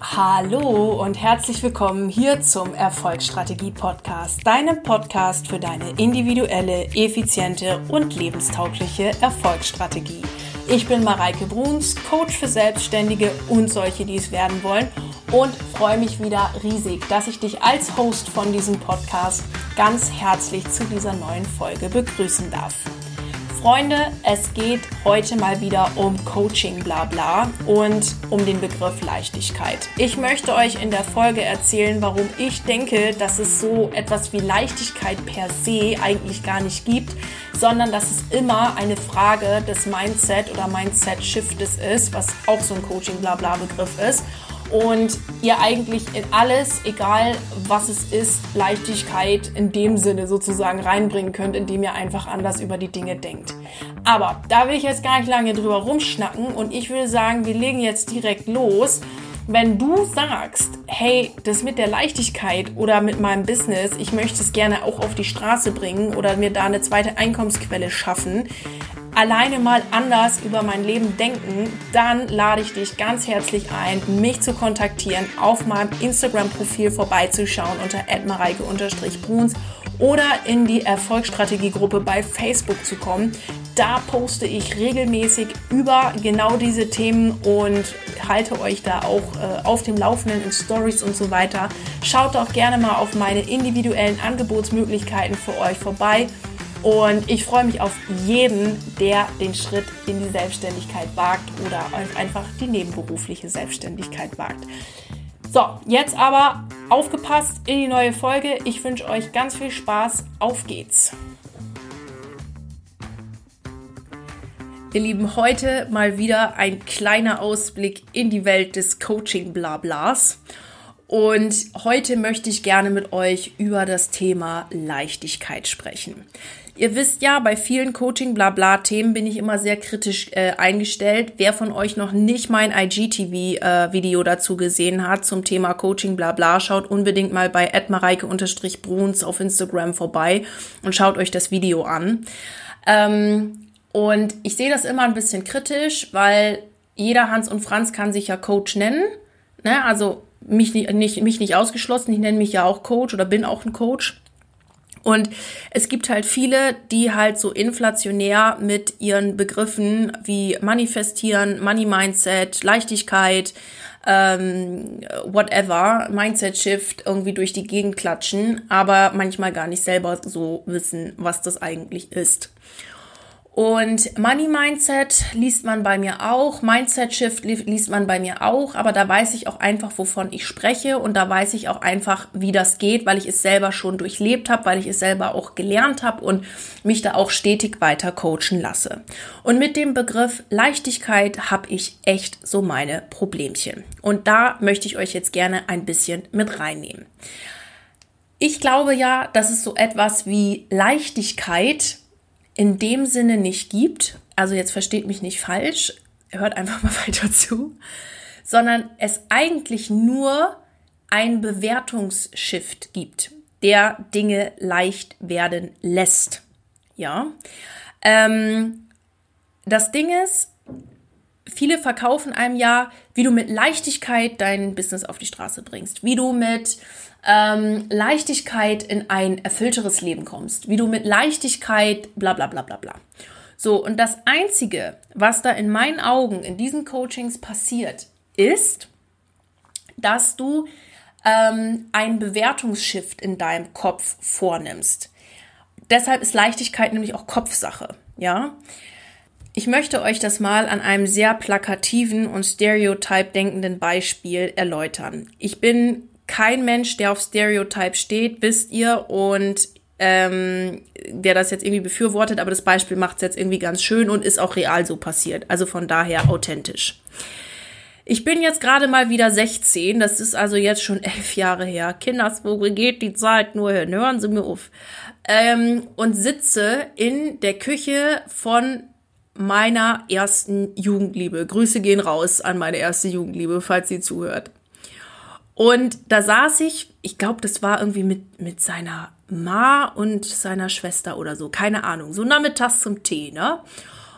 Hallo und herzlich willkommen hier zum Erfolgsstrategie Podcast, deinem Podcast für deine individuelle, effiziente und lebenstaugliche Erfolgsstrategie. Ich bin Mareike Bruns, Coach für Selbstständige und solche, die es werden wollen und freue mich wieder riesig, dass ich dich als Host von diesem Podcast ganz herzlich zu dieser neuen Folge begrüßen darf. Freunde, es geht heute mal wieder um Coaching Blabla und um den Begriff Leichtigkeit. Ich möchte euch in der Folge erzählen, warum ich denke, dass es so etwas wie Leichtigkeit per se eigentlich gar nicht gibt, sondern dass es immer eine Frage des Mindset oder Mindset-Shiftes ist, was auch so ein Coaching Blabla Begriff ist und ihr eigentlich in alles, egal was es ist, Leichtigkeit in dem Sinne sozusagen reinbringen könnt, indem ihr einfach anders über die Dinge denkt. Aber da will ich jetzt gar nicht lange drüber rumschnacken und ich würde sagen, wir legen jetzt direkt los. Wenn du sagst, hey, das mit der Leichtigkeit oder mit meinem Business, ich möchte es gerne auch auf die Straße bringen oder mir da eine zweite Einkommensquelle schaffen, alleine mal anders über mein Leben denken, dann lade ich dich ganz herzlich ein, mich zu kontaktieren, auf meinem Instagram-Profil vorbeizuschauen unter @mareike_bruns oder in die Erfolgsstrategiegruppe bei Facebook zu kommen. Da poste ich regelmäßig über genau diese Themen und halte euch da auch äh, auf dem Laufenden in Stories und so weiter. Schaut doch gerne mal auf meine individuellen Angebotsmöglichkeiten für euch vorbei. Und ich freue mich auf jeden, der den Schritt in die Selbstständigkeit wagt oder einfach die nebenberufliche Selbstständigkeit wagt. So, jetzt aber aufgepasst in die neue Folge. Ich wünsche euch ganz viel Spaß. Auf geht's. Ihr Lieben, heute mal wieder ein kleiner Ausblick in die Welt des Coaching-Blablas. Und heute möchte ich gerne mit euch über das Thema Leichtigkeit sprechen. Ihr wisst ja, bei vielen Coaching-Blabla-Themen bin ich immer sehr kritisch äh, eingestellt. Wer von euch noch nicht mein IGTV-Video äh, dazu gesehen hat zum Thema Coaching-Blabla, schaut unbedingt mal bei admareike-bruns auf Instagram vorbei und schaut euch das Video an. Ähm, und ich sehe das immer ein bisschen kritisch, weil jeder Hans und Franz kann sich ja Coach nennen. Ne? Also mich nicht, nicht, mich nicht ausgeschlossen. Ich nenne mich ja auch Coach oder bin auch ein Coach. Und es gibt halt viele, die halt so inflationär mit ihren Begriffen wie manifestieren, Money Mindset, Leichtigkeit, ähm, whatever, Mindset Shift irgendwie durch die Gegend klatschen, aber manchmal gar nicht selber so wissen, was das eigentlich ist. Und Money Mindset liest man bei mir auch, Mindset Shift liest man bei mir auch, aber da weiß ich auch einfach, wovon ich spreche und da weiß ich auch einfach, wie das geht, weil ich es selber schon durchlebt habe, weil ich es selber auch gelernt habe und mich da auch stetig weiter coachen lasse. Und mit dem Begriff Leichtigkeit habe ich echt so meine Problemchen. Und da möchte ich euch jetzt gerne ein bisschen mit reinnehmen. Ich glaube ja, dass es so etwas wie Leichtigkeit in dem Sinne nicht gibt, also jetzt versteht mich nicht falsch, hört einfach mal weiter zu, sondern es eigentlich nur ein Bewertungsshift gibt, der Dinge leicht werden lässt. Ja. Ähm, das Ding ist, viele verkaufen einem ja, wie du mit Leichtigkeit dein Business auf die Straße bringst, wie du mit ähm, Leichtigkeit in ein erfüllteres Leben kommst, wie du mit Leichtigkeit bla bla bla bla bla. So, und das Einzige, was da in meinen Augen in diesen Coachings passiert, ist, dass du ähm, einen Bewertungsshift in deinem Kopf vornimmst. Deshalb ist Leichtigkeit nämlich auch Kopfsache, ja. Ich möchte euch das mal an einem sehr plakativen und stereotyp denkenden Beispiel erläutern. Ich bin kein Mensch, der auf Stereotype steht, wisst ihr, und ähm, der das jetzt irgendwie befürwortet, aber das Beispiel macht es jetzt irgendwie ganz schön und ist auch real so passiert. Also von daher authentisch. Ich bin jetzt gerade mal wieder 16, das ist also jetzt schon elf Jahre her. Kindersvogel geht die Zeit nur hin, hören Sie mir auf. Ähm, und sitze in der Küche von meiner ersten Jugendliebe. Grüße gehen raus an meine erste Jugendliebe, falls sie zuhört. Und da saß ich, ich glaube, das war irgendwie mit, mit seiner Ma und seiner Schwester oder so, keine Ahnung, so nachmittags zum Tee, ne?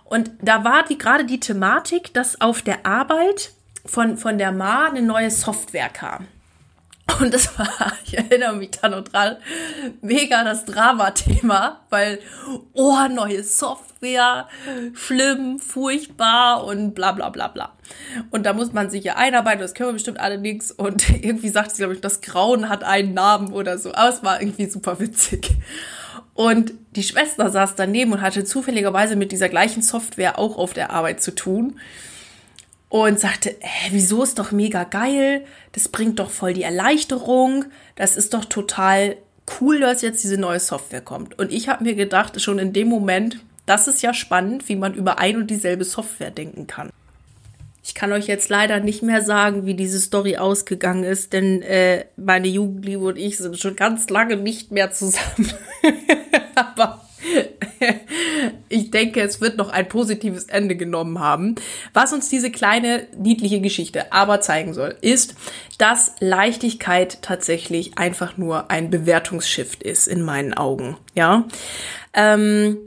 Und da war die gerade die Thematik, dass auf der Arbeit von, von der Ma eine neue Software kam. Und das war, ich erinnere mich da noch dran, mega das Drama-Thema, weil, oh, neue Software, schlimm, furchtbar und bla bla bla bla. Und da muss man sich ja einarbeiten, das können wir bestimmt alle nichts. Und irgendwie sagt sie, glaube ich, das Grauen hat einen Namen oder so. Aber es war irgendwie super witzig. Und die Schwester saß daneben und hatte zufälligerweise mit dieser gleichen Software auch auf der Arbeit zu tun und sagte, äh, wieso ist doch mega geil, das bringt doch voll die Erleichterung, das ist doch total cool, dass jetzt diese neue Software kommt. Und ich habe mir gedacht, schon in dem Moment, das ist ja spannend, wie man über ein und dieselbe Software denken kann. Ich kann euch jetzt leider nicht mehr sagen, wie diese Story ausgegangen ist, denn äh, meine Jugendliebe und ich sind schon ganz lange nicht mehr zusammen. Aber ich denke, es wird noch ein positives Ende genommen haben. Was uns diese kleine, niedliche Geschichte aber zeigen soll, ist, dass Leichtigkeit tatsächlich einfach nur ein Bewertungsshift ist in meinen Augen. Ja. Ähm,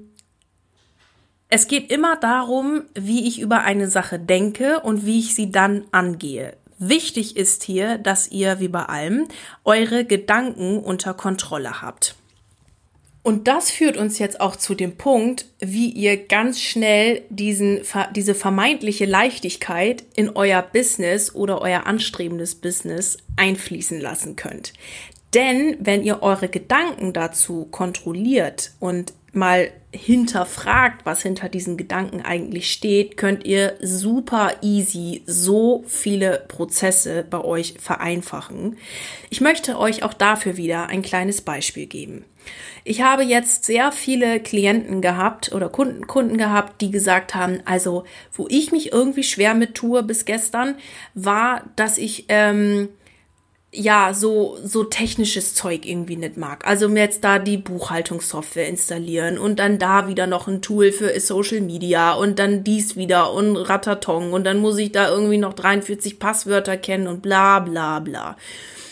es geht immer darum, wie ich über eine Sache denke und wie ich sie dann angehe. Wichtig ist hier, dass ihr, wie bei allem, eure Gedanken unter Kontrolle habt. Und das führt uns jetzt auch zu dem Punkt, wie ihr ganz schnell diesen, diese vermeintliche Leichtigkeit in euer Business oder euer anstrebendes Business einfließen lassen könnt. Denn wenn ihr eure Gedanken dazu kontrolliert und mal hinterfragt, was hinter diesen Gedanken eigentlich steht, könnt ihr super easy so viele Prozesse bei euch vereinfachen. Ich möchte euch auch dafür wieder ein kleines Beispiel geben. Ich habe jetzt sehr viele Klienten gehabt oder Kunden, Kunden gehabt, die gesagt haben, also wo ich mich irgendwie schwer mit tue bis gestern, war, dass ich ähm, ja, so, so technisches Zeug irgendwie nicht mag. Also mir jetzt da die Buchhaltungssoftware installieren und dann da wieder noch ein Tool für Social Media und dann dies wieder und Ratatong und dann muss ich da irgendwie noch 43 Passwörter kennen und bla bla bla.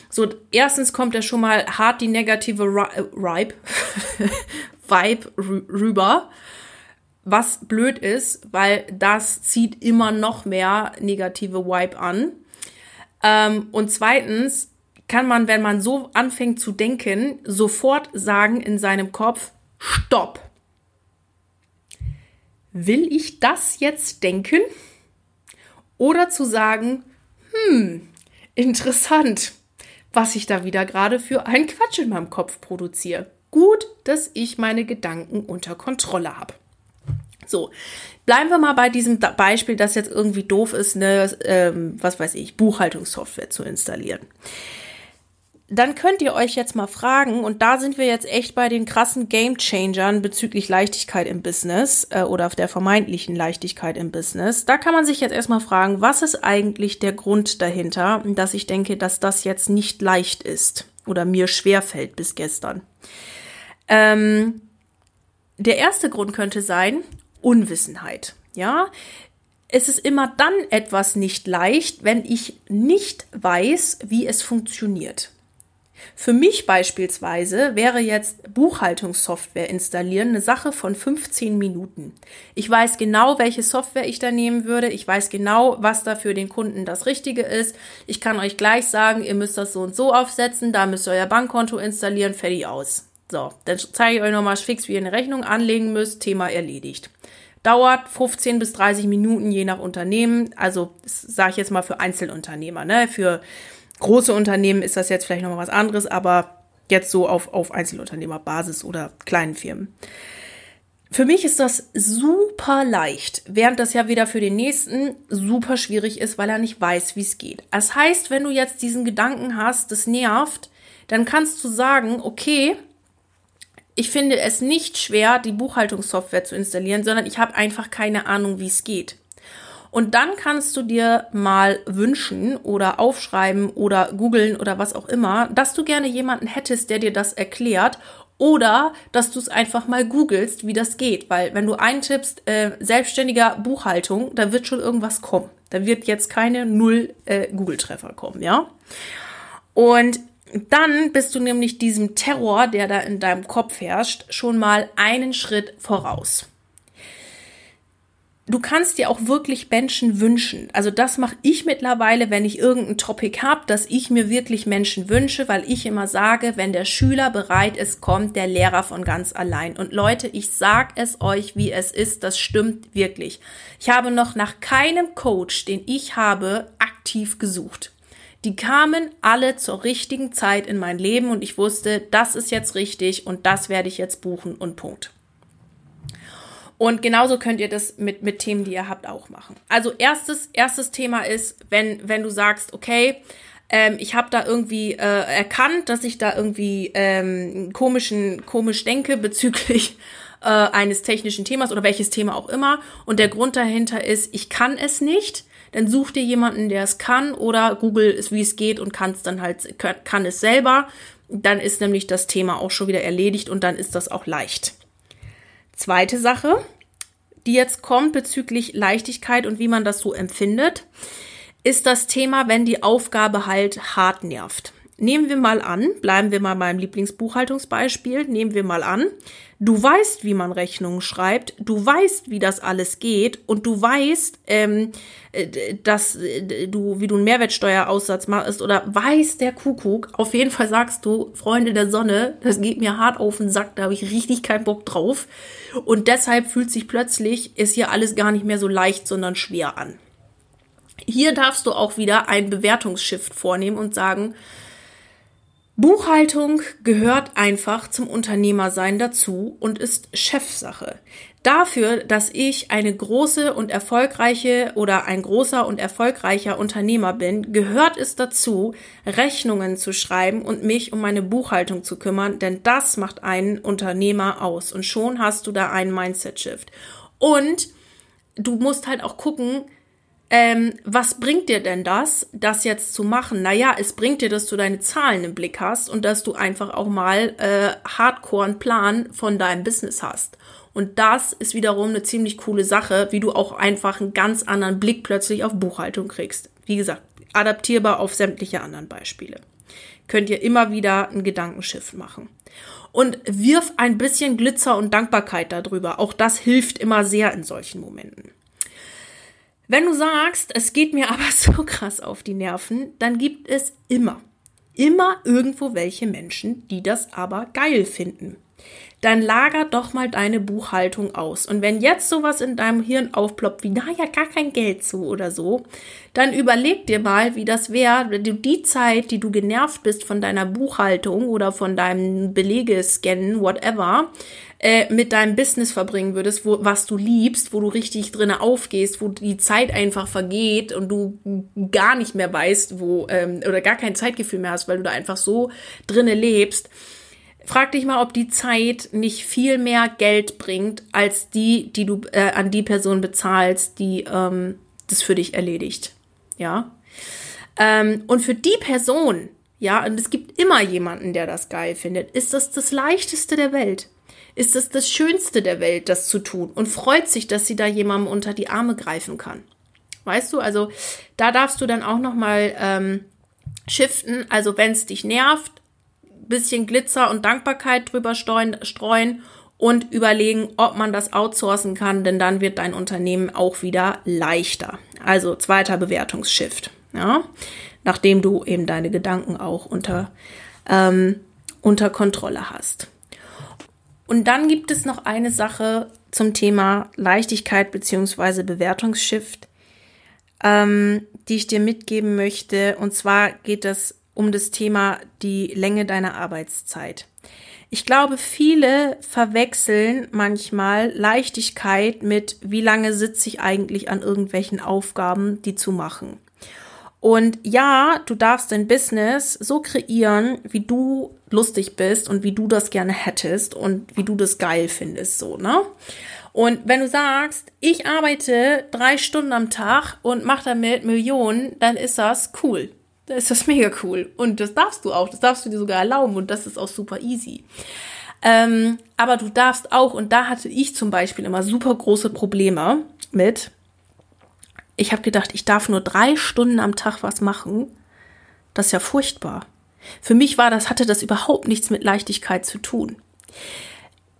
So, erstens kommt ja schon mal hart die negative Ripe, Vibe rüber. Was blöd ist, weil das zieht immer noch mehr negative Vibe an. Ähm, und zweitens kann man, wenn man so anfängt zu denken, sofort sagen in seinem Kopf, stopp. Will ich das jetzt denken? Oder zu sagen, hm, interessant, was ich da wieder gerade für einen Quatsch in meinem Kopf produziere. Gut, dass ich meine Gedanken unter Kontrolle habe. So, bleiben wir mal bei diesem Beispiel, das jetzt irgendwie doof ist, eine, ähm, was weiß ich, Buchhaltungssoftware zu installieren dann könnt ihr euch jetzt mal fragen, und da sind wir jetzt echt bei den krassen Game Changern bezüglich Leichtigkeit im Business äh, oder der vermeintlichen Leichtigkeit im Business. Da kann man sich jetzt erstmal fragen, was ist eigentlich der Grund dahinter, dass ich denke, dass das jetzt nicht leicht ist oder mir schwerfällt bis gestern. Ähm, der erste Grund könnte sein Unwissenheit. Ja, es ist immer dann etwas nicht leicht, wenn ich nicht weiß, wie es funktioniert. Für mich beispielsweise wäre jetzt Buchhaltungssoftware installieren eine Sache von 15 Minuten. Ich weiß genau, welche Software ich da nehmen würde. Ich weiß genau, was da für den Kunden das Richtige ist. Ich kann euch gleich sagen, ihr müsst das so und so aufsetzen. Da müsst ihr euer Bankkonto installieren. Fertig aus. So, dann zeige ich euch nochmal fix, wie ihr eine Rechnung anlegen müsst. Thema erledigt. Dauert 15 bis 30 Minuten je nach Unternehmen. Also sage ich jetzt mal für Einzelunternehmer. Ne? Für große Unternehmen ist das jetzt vielleicht nochmal was anderes, aber jetzt so auf, auf Einzelunternehmerbasis oder kleinen Firmen. Für mich ist das super leicht, während das ja wieder für den nächsten super schwierig ist, weil er nicht weiß, wie es geht. Das heißt, wenn du jetzt diesen Gedanken hast, das nervt, dann kannst du sagen, okay, ich finde es nicht schwer, die Buchhaltungssoftware zu installieren, sondern ich habe einfach keine Ahnung, wie es geht. Und dann kannst du dir mal wünschen oder aufschreiben oder googeln oder was auch immer, dass du gerne jemanden hättest, der dir das erklärt oder dass du es einfach mal googelst, wie das geht. Weil wenn du eintippst, äh, selbstständiger Buchhaltung, da wird schon irgendwas kommen. Da wird jetzt keine null äh, Google-Treffer kommen, ja? Und dann bist du nämlich diesem Terror, der da in deinem Kopf herrscht, schon mal einen Schritt voraus. du kannst dir auch wirklich Menschen wünschen. Also das mache ich mittlerweile, wenn ich irgendein Topic habe, dass ich mir wirklich Menschen wünsche, weil ich immer sage, wenn der Schüler bereit ist, kommt der Lehrer von ganz allein. Und Leute, ich sag es euch, wie es ist, das stimmt wirklich. Ich habe noch nach keinem Coach, den ich habe, aktiv gesucht. Die kamen alle zur richtigen Zeit in mein Leben und ich wusste, das ist jetzt richtig und das werde ich jetzt buchen und Punkt. Und genauso könnt ihr das mit, mit Themen, die ihr habt, auch machen. Also erstes, erstes Thema ist, wenn, wenn du sagst, okay, ähm, ich habe da irgendwie äh, erkannt, dass ich da irgendwie ähm, komischen, komisch denke bezüglich äh, eines technischen Themas oder welches Thema auch immer. Und der Grund dahinter ist, ich kann es nicht. Dann such dir jemanden, der es kann oder google es, wie es geht und kann es dann halt, kann es selber. Dann ist nämlich das Thema auch schon wieder erledigt und dann ist das auch leicht. Zweite Sache, die jetzt kommt bezüglich Leichtigkeit und wie man das so empfindet, ist das Thema, wenn die Aufgabe halt hart nervt. Nehmen wir mal an, bleiben wir mal beim Lieblingsbuchhaltungsbeispiel, nehmen wir mal an, du weißt, wie man Rechnungen schreibt, du weißt, wie das alles geht und du weißt, ähm, äh, dass äh, du, wie du einen Mehrwertsteueraussatz machst oder weiß der Kuckuck, auf jeden Fall sagst du, Freunde der Sonne, das geht mir hart auf den Sack, da habe ich richtig keinen Bock drauf und deshalb fühlt sich plötzlich, ist hier alles gar nicht mehr so leicht, sondern schwer an. Hier darfst du auch wieder ein Bewertungsshift vornehmen und sagen, Buchhaltung gehört einfach zum Unternehmersein dazu und ist Chefsache. Dafür, dass ich eine große und erfolgreiche oder ein großer und erfolgreicher Unternehmer bin, gehört es dazu, Rechnungen zu schreiben und mich um meine Buchhaltung zu kümmern, denn das macht einen Unternehmer aus und schon hast du da einen Mindset-Shift. Und du musst halt auch gucken, ähm, was bringt dir denn das, das jetzt zu machen? Naja, es bringt dir, dass du deine Zahlen im Blick hast und dass du einfach auch mal äh, hardcore einen Plan von deinem Business hast. Und das ist wiederum eine ziemlich coole Sache, wie du auch einfach einen ganz anderen Blick plötzlich auf Buchhaltung kriegst. Wie gesagt, adaptierbar auf sämtliche anderen Beispiele. Könnt ihr immer wieder einen Gedankenschiff machen. Und wirf ein bisschen Glitzer und Dankbarkeit darüber. Auch das hilft immer sehr in solchen Momenten. Wenn du sagst, es geht mir aber so krass auf die Nerven, dann gibt es immer, immer irgendwo welche Menschen, die das aber geil finden dann lager doch mal deine Buchhaltung aus. Und wenn jetzt sowas in deinem Hirn aufploppt, wie, naja, gar kein Geld zu oder so, dann überleg dir mal, wie das wäre, wenn du die Zeit, die du genervt bist von deiner Buchhaltung oder von deinem Belegescannen, whatever, äh, mit deinem Business verbringen würdest, wo, was du liebst, wo du richtig drinne aufgehst, wo die Zeit einfach vergeht und du gar nicht mehr weißt, wo, ähm, oder gar kein Zeitgefühl mehr hast, weil du da einfach so drinne lebst Frag dich mal, ob die Zeit nicht viel mehr Geld bringt, als die, die du äh, an die Person bezahlst, die ähm, das für dich erledigt. Ja. Ähm, und für die Person, ja, und es gibt immer jemanden, der das geil findet, ist das das leichteste der Welt. Ist das das Schönste der Welt, das zu tun und freut sich, dass sie da jemandem unter die Arme greifen kann. Weißt du, also da darfst du dann auch noch mal ähm, shiften. Also wenn es dich nervt, bisschen Glitzer und Dankbarkeit drüber streuen und überlegen, ob man das outsourcen kann, denn dann wird dein Unternehmen auch wieder leichter. Also zweiter Bewertungsshift, ja, nachdem du eben deine Gedanken auch unter, ähm, unter Kontrolle hast. Und dann gibt es noch eine Sache zum Thema Leichtigkeit beziehungsweise Bewertungsshift, ähm, die ich dir mitgeben möchte. Und zwar geht es um das Thema die Länge deiner Arbeitszeit. Ich glaube, viele verwechseln manchmal Leichtigkeit mit, wie lange sitze ich eigentlich an irgendwelchen Aufgaben, die zu machen. Und ja, du darfst dein Business so kreieren, wie du lustig bist und wie du das gerne hättest und wie du das geil findest, so, ne? Und wenn du sagst, ich arbeite drei Stunden am Tag und mache damit Millionen, dann ist das cool da ist das mega cool. Und das darfst du auch. Das darfst du dir sogar erlauben und das ist auch super easy. Ähm, aber du darfst auch, und da hatte ich zum Beispiel immer super große Probleme mit. Ich habe gedacht, ich darf nur drei Stunden am Tag was machen. Das ist ja furchtbar. Für mich war das, hatte das überhaupt nichts mit Leichtigkeit zu tun.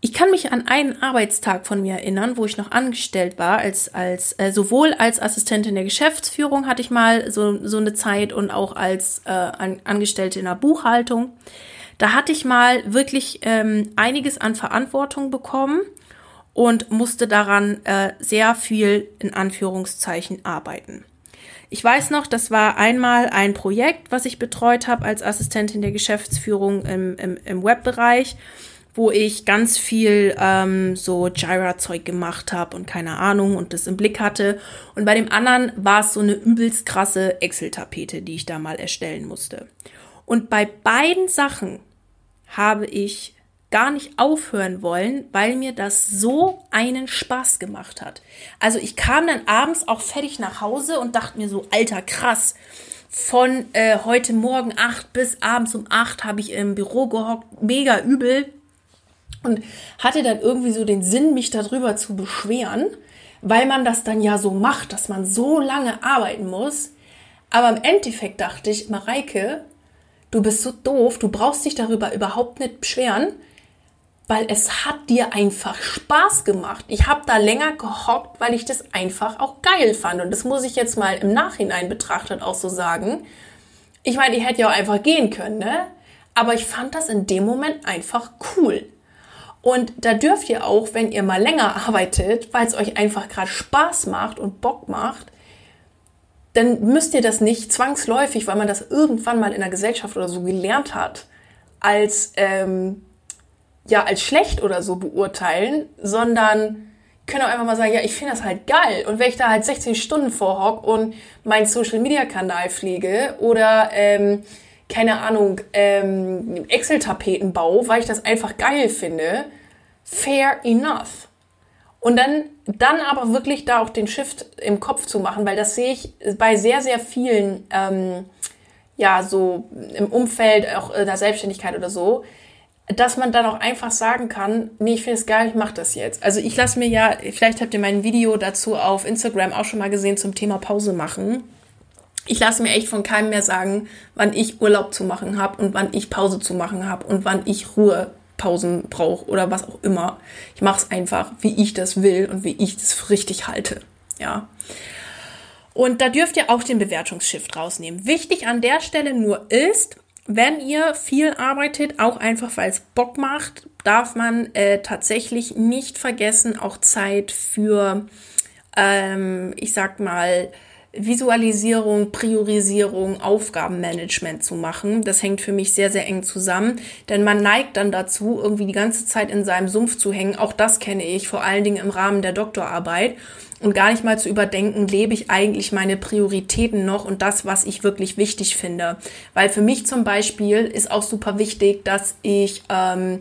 Ich kann mich an einen Arbeitstag von mir erinnern, wo ich noch angestellt war, als, als äh, sowohl als Assistentin der Geschäftsführung hatte ich mal so, so eine Zeit und auch als äh, an, Angestellte in der Buchhaltung. Da hatte ich mal wirklich ähm, einiges an Verantwortung bekommen und musste daran äh, sehr viel in Anführungszeichen arbeiten. Ich weiß noch, das war einmal ein Projekt, was ich betreut habe als Assistentin der Geschäftsführung im, im, im Webbereich wo ich ganz viel ähm, so Jira-Zeug gemacht habe und keine Ahnung und das im Blick hatte. Und bei dem anderen war es so eine übelst krasse Excel-Tapete, die ich da mal erstellen musste. Und bei beiden Sachen habe ich gar nicht aufhören wollen, weil mir das so einen Spaß gemacht hat. Also ich kam dann abends auch fertig nach Hause und dachte mir so, alter krass, von äh, heute Morgen acht bis abends um acht habe ich im Büro gehockt, mega übel und hatte dann irgendwie so den Sinn, mich darüber zu beschweren, weil man das dann ja so macht, dass man so lange arbeiten muss. Aber im Endeffekt dachte ich, Mareike, du bist so doof, du brauchst dich darüber überhaupt nicht beschweren, weil es hat dir einfach Spaß gemacht. Ich habe da länger gehockt, weil ich das einfach auch geil fand. Und das muss ich jetzt mal im Nachhinein betrachtet auch so sagen. Ich meine, ich hätte ja auch einfach gehen können, ne? Aber ich fand das in dem Moment einfach cool. Und da dürft ihr auch, wenn ihr mal länger arbeitet, weil es euch einfach gerade Spaß macht und Bock macht, dann müsst ihr das nicht zwangsläufig, weil man das irgendwann mal in der Gesellschaft oder so gelernt hat, als ähm, ja als schlecht oder so beurteilen, sondern könnt auch einfach mal sagen, ja, ich finde das halt geil. Und wenn ich da halt 16 Stunden vorhock und meinen Social Media Kanal pflege oder ähm, keine Ahnung, ähm, Excel-Tapeten baue, weil ich das einfach geil finde, fair enough. Und dann, dann aber wirklich da auch den Shift im Kopf zu machen, weil das sehe ich bei sehr, sehr vielen, ähm, ja, so im Umfeld, auch in der Selbstständigkeit oder so, dass man dann auch einfach sagen kann, nee, ich finde es geil, ich mache das jetzt. Also ich lasse mir ja, vielleicht habt ihr mein Video dazu auf Instagram auch schon mal gesehen zum Thema Pause machen ich lasse mir echt von keinem mehr sagen, wann ich Urlaub zu machen habe und wann ich Pause zu machen habe und wann ich Ruhepausen brauche oder was auch immer. Ich mache es einfach, wie ich das will und wie ich das richtig halte. Ja. Und da dürft ihr auch den Bewertungsshift rausnehmen. Wichtig an der Stelle nur ist, wenn ihr viel arbeitet, auch einfach weil es Bock macht, darf man äh, tatsächlich nicht vergessen, auch Zeit für, ähm, ich sag mal, Visualisierung, Priorisierung, Aufgabenmanagement zu machen. Das hängt für mich sehr, sehr eng zusammen, denn man neigt dann dazu, irgendwie die ganze Zeit in seinem Sumpf zu hängen. Auch das kenne ich, vor allen Dingen im Rahmen der Doktorarbeit. Und gar nicht mal zu überdenken, lebe ich eigentlich meine Prioritäten noch und das, was ich wirklich wichtig finde. Weil für mich zum Beispiel ist auch super wichtig, dass ich ähm,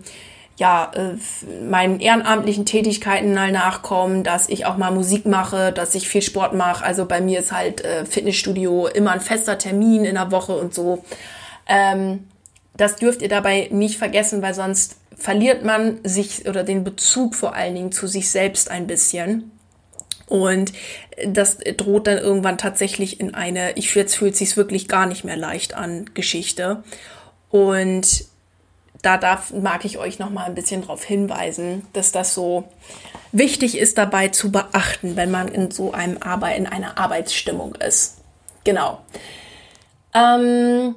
ja, äh, meinen ehrenamtlichen Tätigkeiten mal nachkommen, dass ich auch mal Musik mache, dass ich viel Sport mache. Also bei mir ist halt äh, Fitnessstudio immer ein fester Termin in der Woche und so. Ähm, das dürft ihr dabei nicht vergessen, weil sonst verliert man sich oder den Bezug vor allen Dingen zu sich selbst ein bisschen. Und das droht dann irgendwann tatsächlich in eine, ich jetzt fühlt sich wirklich gar nicht mehr leicht an Geschichte. Und da darf, mag ich euch noch mal ein bisschen darauf hinweisen, dass das so wichtig ist dabei zu beachten, wenn man in so einem Arbeit, in einer Arbeitsstimmung ist. Genau. Ähm,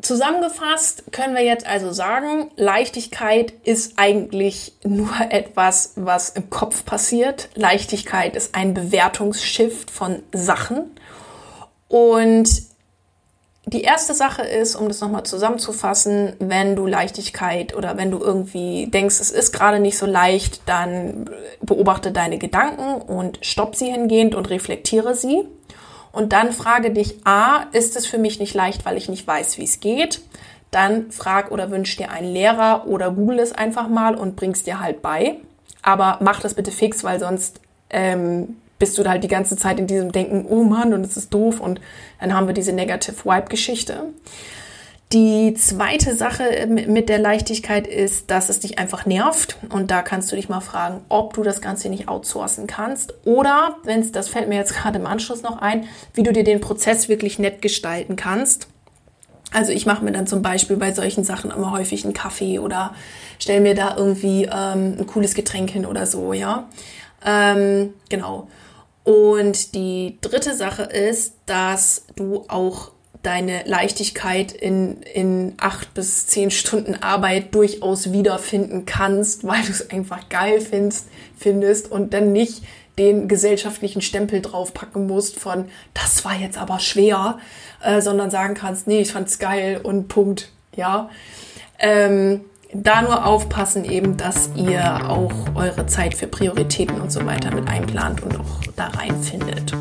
zusammengefasst können wir jetzt also sagen, Leichtigkeit ist eigentlich nur etwas, was im Kopf passiert. Leichtigkeit ist ein Bewertungsshift von Sachen. Und die erste Sache ist, um das nochmal zusammenzufassen, wenn du Leichtigkeit oder wenn du irgendwie denkst, es ist gerade nicht so leicht, dann beobachte deine Gedanken und stopp sie hingehend und reflektiere sie. Und dann frage dich, a, ist es für mich nicht leicht, weil ich nicht weiß, wie es geht? Dann frag oder wünsch dir einen Lehrer oder google es einfach mal und bringst dir halt bei. Aber mach das bitte fix, weil sonst ähm, bist du halt die ganze Zeit in diesem Denken, oh Mann, und es ist doof und dann haben wir diese Negative Vibe-Geschichte. Die zweite Sache mit der Leichtigkeit ist, dass es dich einfach nervt. Und da kannst du dich mal fragen, ob du das Ganze nicht outsourcen kannst. Oder, wenn es, das fällt mir jetzt gerade im Anschluss noch ein, wie du dir den Prozess wirklich nett gestalten kannst. Also ich mache mir dann zum Beispiel bei solchen Sachen immer häufig einen Kaffee oder stelle mir da irgendwie ähm, ein cooles Getränk hin oder so, ja. Ähm, genau. Und die dritte Sache ist, dass du auch deine Leichtigkeit in, in acht bis zehn Stunden Arbeit durchaus wiederfinden kannst, weil du es einfach geil findest, findest und dann nicht den gesellschaftlichen Stempel draufpacken musst von, das war jetzt aber schwer, äh, sondern sagen kannst, nee, ich fand's geil und Punkt, ja. Ähm, da nur aufpassen eben, dass ihr auch eure Zeit für Prioritäten und so weiter mit einplant und auch da reinfindet.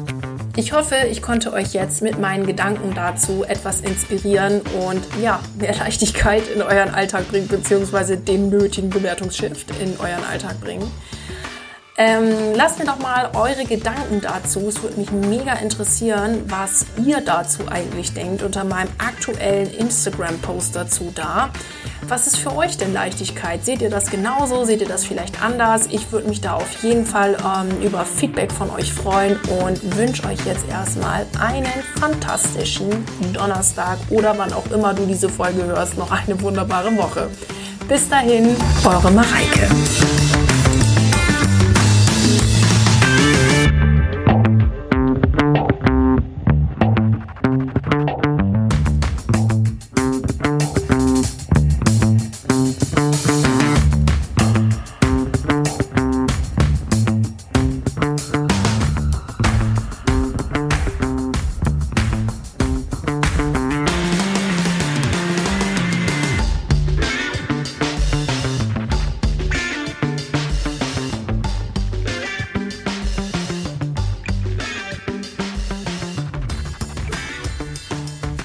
Ich hoffe, ich konnte euch jetzt mit meinen Gedanken dazu etwas inspirieren und ja, mehr Leichtigkeit in euren Alltag bringen, beziehungsweise den nötigen Bewertungsshift in euren Alltag bringen. Ähm, lasst mir doch mal eure Gedanken dazu. Es würde mich mega interessieren, was ihr dazu eigentlich denkt unter meinem aktuellen Instagram-Post dazu da. Was ist für euch denn Leichtigkeit? Seht ihr das genauso? Seht ihr das vielleicht anders? Ich würde mich da auf jeden Fall ähm, über Feedback von euch freuen und wünsche euch jetzt erstmal einen fantastischen Donnerstag oder wann auch immer du diese Folge hörst, noch eine wunderbare Woche. Bis dahin, eure Mareike.